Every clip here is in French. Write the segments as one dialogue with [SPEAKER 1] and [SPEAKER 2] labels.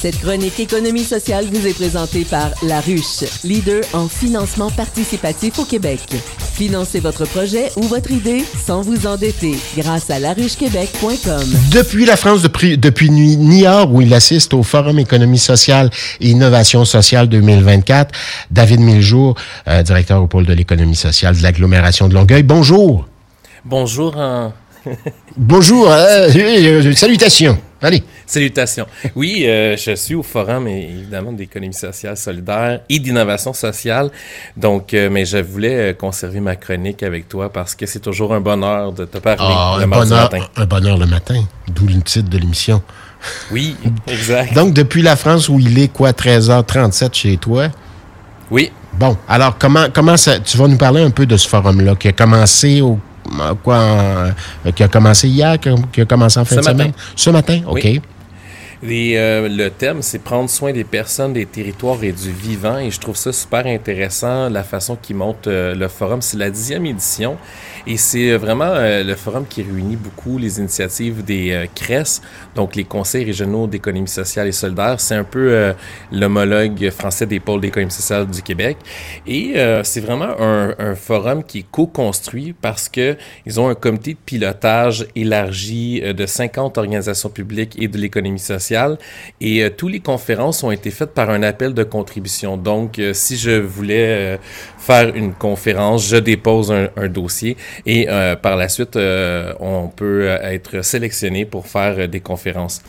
[SPEAKER 1] Cette chronique économie sociale vous est présentée par La Ruche, leader en financement participatif au Québec. Financez votre projet ou votre idée sans vous endetter grâce à laruchequebec.com.
[SPEAKER 2] Depuis la France, depuis, depuis Niort, où il assiste au Forum économie sociale et innovation sociale 2024, David Miljour, euh, directeur au pôle de l'économie sociale de l'agglomération de Longueuil. Bonjour.
[SPEAKER 3] Bonjour.
[SPEAKER 2] Bonjour. Euh, euh, salutations. Allez.
[SPEAKER 3] Salutations. Oui, euh, je suis au forum évidemment d'économie sociale solidaire et d'innovation sociale. Donc, euh, mais je voulais euh, conserver ma chronique avec toi parce que c'est toujours un bonheur de te parler
[SPEAKER 2] ah,
[SPEAKER 3] le
[SPEAKER 2] un bonheur, matin. Un bonheur le matin, d'où le titre de l'émission.
[SPEAKER 3] Oui, exact.
[SPEAKER 2] Donc, depuis la France où il est quoi, 13h37 chez toi?
[SPEAKER 3] Oui.
[SPEAKER 2] Bon, alors comment, comment ça, tu vas nous parler un peu de ce forum-là qui a commencé au quoi, euh, qui a commencé hier, qui a, commencé en fin de semaine? Ce matin, OK.
[SPEAKER 3] Euh, le thème, c'est prendre soin des personnes, des territoires et du vivant. Et je trouve ça super intéressant, la façon qu'il monte euh, le forum. C'est la dixième édition. Et c'est vraiment le forum qui réunit beaucoup les initiatives des CRES, donc les conseils régionaux d'économie sociale et solidaire. C'est un peu l'homologue français des pôles d'économie sociale du Québec. Et c'est vraiment un, forum qui est co-construit parce que ils ont un comité de pilotage élargi de 50 organisations publiques et de l'économie sociale et euh, toutes les conférences ont été faites par un appel de contribution. Donc, euh, si je voulais euh, faire une conférence, je dépose un, dossier et par la suite, on peut être sélectionné pour faire des conférences.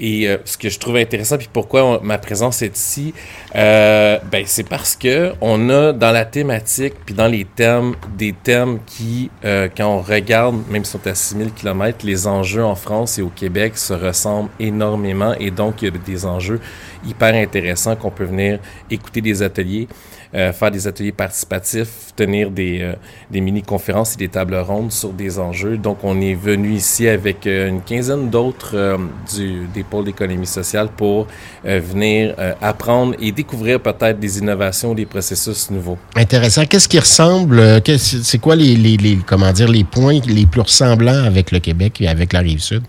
[SPEAKER 3] Et euh, ce que je trouve intéressant, puis pourquoi ma présence est ici, euh, ben, c'est parce que on a dans la thématique, puis dans les thèmes, des thèmes qui, euh, quand on regarde, même si on est à 6000 km, les enjeux en France et au Québec se ressemblent énormément. Et donc, il y a des enjeux hyper intéressants qu'on peut venir écouter des ateliers. Euh, faire des ateliers participatifs, tenir des, euh, des mini-conférences et des tables rondes sur des enjeux. Donc, on est venu ici avec euh, une quinzaine d'autres du, des pôles d'économie sociale pour venir apprendre et découvrir peut-être des innovations, des processus nouveaux.
[SPEAKER 2] Intéressant. Qu'est-ce qui ressemble, c'est quoi les, les, les, comment dire, les points les plus ressemblants avec le Québec et avec la Rive-Sud?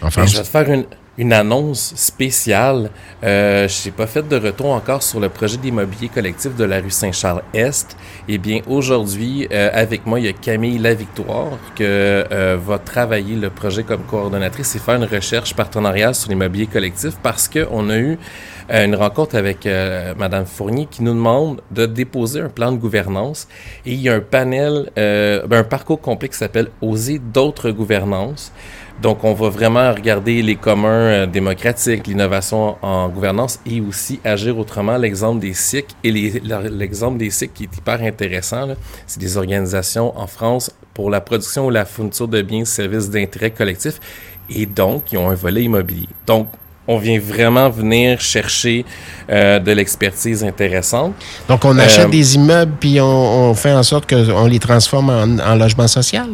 [SPEAKER 3] En France? Je vais te faire une, une annonce spéciale. Euh, je n'ai pas fait de retour encore sur le projet d'immobilier collectif de la rue Saint-Charles-Est. Eh bien, aujourd'hui, euh, avec moi, il y a Camille Lavictoire que euh, va travailler le projet comme coordonnatrice et faire une recherche partenariale sur l'immobilier collectif parce qu'on a eu une rencontre avec Madame Fournier qui nous demande de déposer un plan de gouvernance et il y a un panel, ben, un parcours complet qui s'appelle Oser d'autres gouvernances. Donc, on va vraiment regarder les communs euh, démocratiques, l'innovation en gouvernance et aussi agir autrement. L'exemple des SIC et l'exemple des SIC qui est hyper intéressant, c'est des organisations en France pour la production ou la fourniture de biens et services d'intérêt collectif et donc, ils ont un volet immobilier. Donc, on vient vraiment venir chercher euh, de l'expertise intéressante.
[SPEAKER 2] Donc, on achète euh, des immeubles puis on, fait en sorte qu'on les transforme en, en logement social?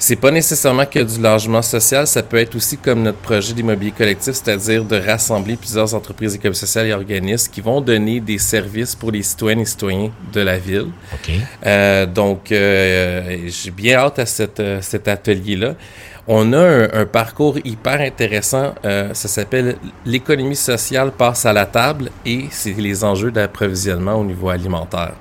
[SPEAKER 3] C'est pas nécessairement que du logement social, ça peut être aussi comme notre projet d'immobilier collectif, c'est-à-dire de rassembler plusieurs entreprises économiques sociales et organismes qui vont donner des services pour les citoyennes et citoyens de la ville. Euh, donc, euh, j'ai bien hâte à cette, cet atelier-là. On a un, parcours hyper intéressant, euh, ça s'appelle l'économie sociale passe à la table et c'est les enjeux d'approvisionnement au niveau alimentaire.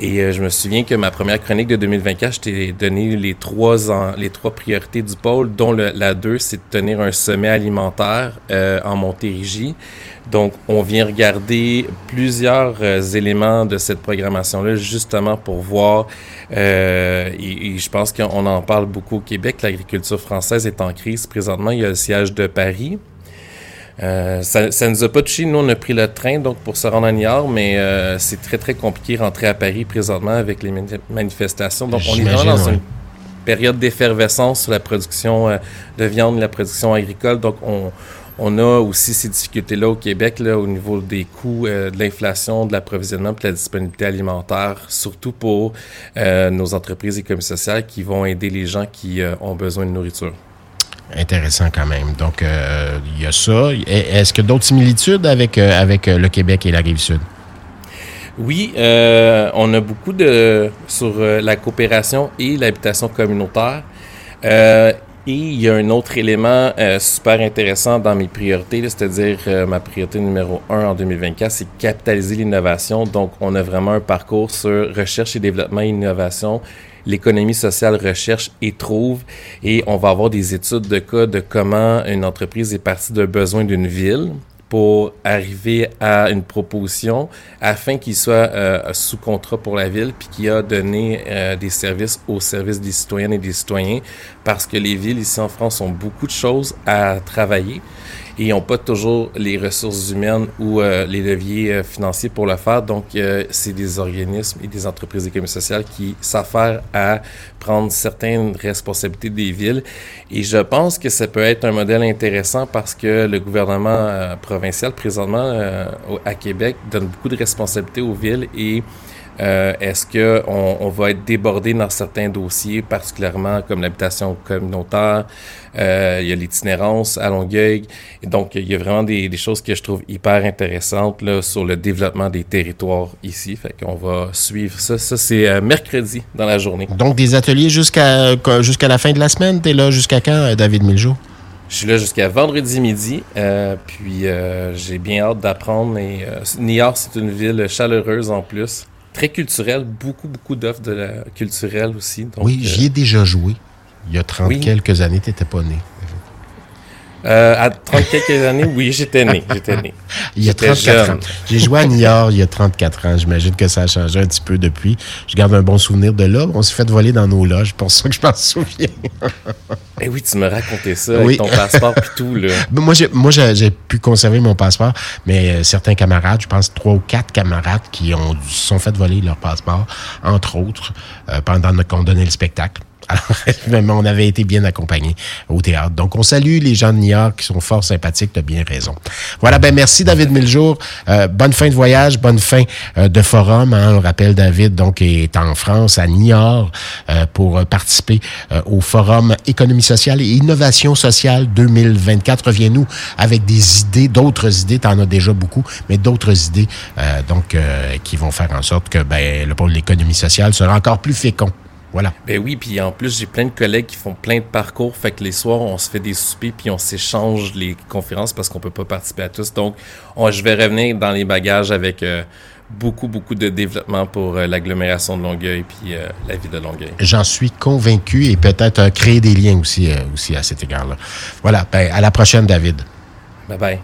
[SPEAKER 3] Et euh, je me souviens que ma première chronique de 2024, je t'ai donné les trois, les trois priorités du pôle, dont la deux, c'est de tenir un sommet alimentaire euh, en Montérégie. Donc, on vient regarder plusieurs euh, éléments de cette programmation-là, justement pour voir, et, et, je pense qu'on en parle beaucoup au Québec, l'agriculture française est en crise présentement. Il y a le siège de Paris, euh, ça, ça nous a pas touché. Nous, on a pris le train donc pour se rendre à Niort, mais euh, c'est très, très compliqué de rentrer à Paris présentement avec les manifestations. Donc, on est vraiment dans une période d'effervescence sur la production euh, de viande la production agricole. Donc, on, on a aussi ces difficultés-là au Québec, là, au niveau des coûts, de l'inflation, de l'approvisionnement de la disponibilité alimentaire, surtout pour nos entreprises et sociales qui vont aider les gens qui ont besoin de nourriture.
[SPEAKER 2] Intéressant quand même. Donc, euh, il y a ça. Est-ce a d'autres similitudes avec, euh, avec euh, le Québec et la Rive-Sud?
[SPEAKER 3] Oui, on a beaucoup de sur la coopération et l'habitation communautaire. Et il y a un autre élément euh, super intéressant dans mes priorités, c'est-à-dire euh, ma priorité numéro un en 2024, c'est capitaliser l'innovation. Donc, on a vraiment un parcours sur recherche et développement et innovation. L'économie sociale recherche et trouve. Et on va avoir des études de cas de comment une entreprise est partie d'un besoin d'une ville pour arriver à une proposition afin qu'il soit euh, sous contrat pour la ville puis qu'il a donné euh, des services au service des citoyennes et des citoyens parce que les villes ici en France ont beaucoup de choses à travailler et ils n'ont pas toujours les ressources humaines ou euh, les leviers euh, financiers pour le faire. Donc, euh, c'est des organismes et des entreprises d'économie sociale qui s'affairent à prendre certaines responsabilités des villes. Et je pense que ça peut être un modèle intéressant parce que le gouvernement provincial, présentement, à Québec, donne beaucoup de responsabilités aux villes et euh, est-ce qu'on on va être débordé dans certains dossiers, particulièrement comme l'habitation communautaire, euh, il y a l'itinérance à Longueuil. Et donc, il y a vraiment des, des, choses que je trouve hyper intéressantes là, sur le développement des territoires ici. Fait qu'on va suivre ça. Ça, c'est euh, mercredi dans la journée.
[SPEAKER 2] Donc, des ateliers jusqu'à jusqu'à la fin de la semaine? Tu es là jusqu'à quand, David Miljo?
[SPEAKER 3] Je suis là jusqu'à vendredi midi, euh, puis euh, j'ai bien hâte d'apprendre. Et euh, Niort, c'est une ville chaleureuse en plus très culturel, beaucoup, beaucoup d'offres de culturelles aussi.
[SPEAKER 2] oui, j'y ai déjà joué. Il y a 30 quelques années, tu n'étais pas né.
[SPEAKER 3] Euh, à 30 quelques années, oui, j'étais né. J'étais né.
[SPEAKER 2] il y a 34 ans. J'ai joué à Niort il y a 34 ans. J'imagine que ça a changé un petit peu depuis. Je garde un bon souvenir de là. On s'est fait voler dans nos loges, pour ça que je m'en souviens.
[SPEAKER 3] eh oui, tu me racontais ça avec ton passeport et tout. Là.
[SPEAKER 2] Moi, j'ai, moi, j'ai pu conserver mon passeport, mais euh, certains camarades, je pense trois ou quatre camarades qui ont se sont fait voler leur passeport, entre autres, euh, pendant qu'on donnait le spectacle. Alors, on avait été bien accompagnés au théâtre. Donc, on salue les gens de York qui sont fort sympathiques, tu bien raison. Voilà, ben merci David Miljour. Euh, bonne fin de voyage, bonne fin euh, de forum. Hein. On rappelle, David donc est en France, à Niort, euh, pour participer euh, au forum Économie sociale et Innovation sociale 2024. Reviens-nous avec des idées, d'autres idées, tu en as déjà beaucoup, mais d'autres idées donc qui vont faire en sorte que ben, le pôle de l'économie sociale sera encore plus fécond. Voilà.
[SPEAKER 3] Ben oui, puis en plus, j'ai plein de collègues qui font plein de parcours. Fait que les soirs, on se fait des soupers puis on s'échange les conférences parce qu'on peut pas participer à tous. Donc, je vais revenir dans les bagages avec euh, beaucoup, beaucoup de développement pour euh, l'agglomération de Longueuil puis euh, la ville de Longueuil.
[SPEAKER 2] J'en suis convaincu et peut-être créer des liens aussi, aussi à cet égard-là. Voilà. Ben, à la prochaine, David.
[SPEAKER 3] Bye bye.